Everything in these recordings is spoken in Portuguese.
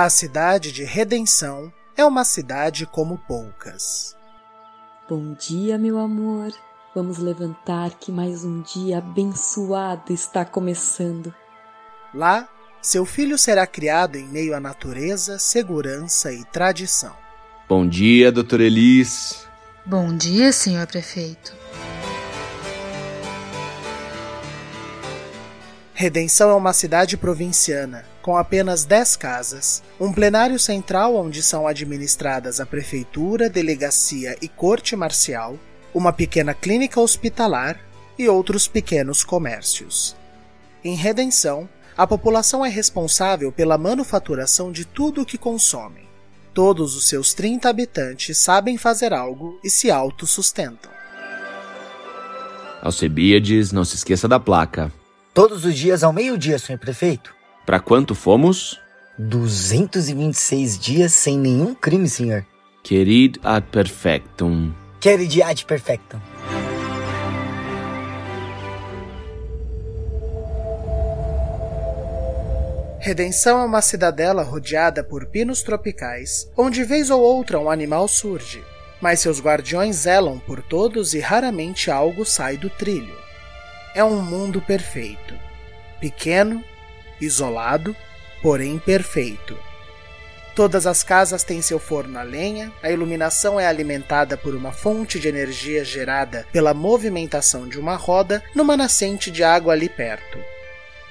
A cidade de Redenção é uma cidade como poucas. Bom dia, meu amor. Vamos levantar que mais um dia abençoado está começando. Lá, seu filho será criado em meio à natureza, segurança e tradição. Bom dia, doutor Elis. Bom dia, senhor prefeito. Redenção é uma cidade provinciana, com apenas 10 casas, um plenário central onde são administradas a prefeitura, delegacia e corte marcial, uma pequena clínica hospitalar e outros pequenos comércios. Em Redenção, a população é responsável pela manufaturação de tudo o que consome. Todos os seus 30 habitantes sabem fazer algo e se autossustentam. Alcebiades, não se esqueça da placa. Todos os dias ao meio-dia, senhor prefeito. Para quanto fomos? 226 dias sem nenhum crime, senhor. Querid ad perfectum. Querid ad perfectum. Redenção é uma cidadela rodeada por pinos tropicais, onde vez ou outra um animal surge, mas seus guardiões zelam por todos e raramente algo sai do trilho. É um mundo perfeito. Pequeno, isolado, porém perfeito. Todas as casas têm seu forno a lenha, a iluminação é alimentada por uma fonte de energia gerada pela movimentação de uma roda numa nascente de água ali perto.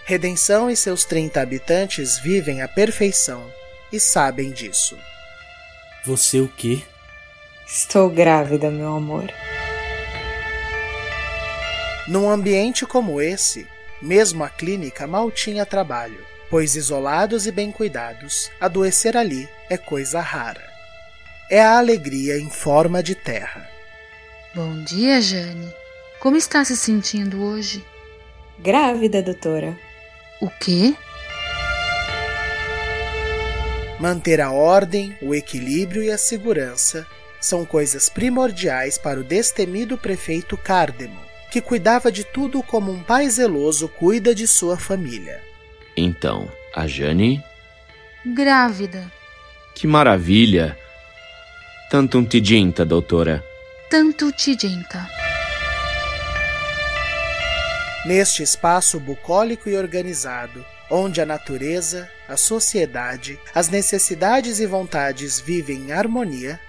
Redenção e seus 30 habitantes vivem à perfeição e sabem disso. Você o quê? Estou grávida, meu amor. Num ambiente como esse, mesmo a clínica mal tinha trabalho, pois isolados e bem cuidados, adoecer ali é coisa rara. É a alegria em forma de terra. Bom dia, Jane. Como está se sentindo hoje? Grávida, doutora. O quê? Manter a ordem, o equilíbrio e a segurança são coisas primordiais para o destemido prefeito Cardemo, que cuidava de tudo como um pai zeloso cuida de sua família. Então, a Jane? Grávida. Que maravilha! Tanto um tidinta, doutora. Tanto tidinta. Neste espaço bucólico e organizado, onde a natureza, a sociedade, as necessidades e vontades vivem em harmonia,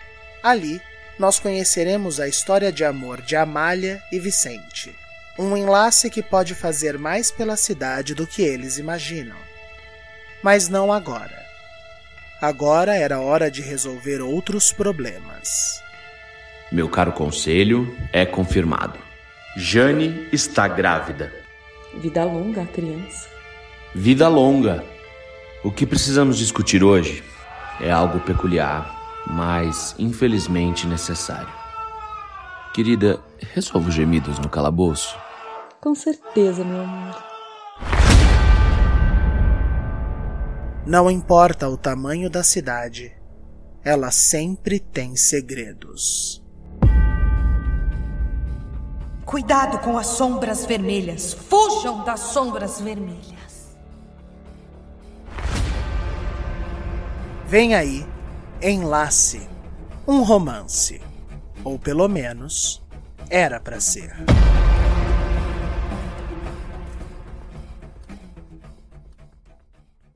ali nós conheceremos a história de amor de Amália e Vicente. Um enlace que pode fazer mais pela cidade do que eles imaginam. Mas não agora. Agora era hora de resolver outros problemas. Meu caro conselho, é confirmado. Jane está grávida. Vida longa, criança. Vida longa. O que precisamos discutir hoje é algo peculiar, mas infelizmente necessário. Querida, resolva os gemidos no calabouço? Com certeza, meu amor. Não importa o tamanho da cidade, ela sempre tem segredos. Cuidado com as sombras vermelhas. Fujam das sombras vermelhas. Vem aí, Enlace, um romance. Ou pelo menos, era para ser.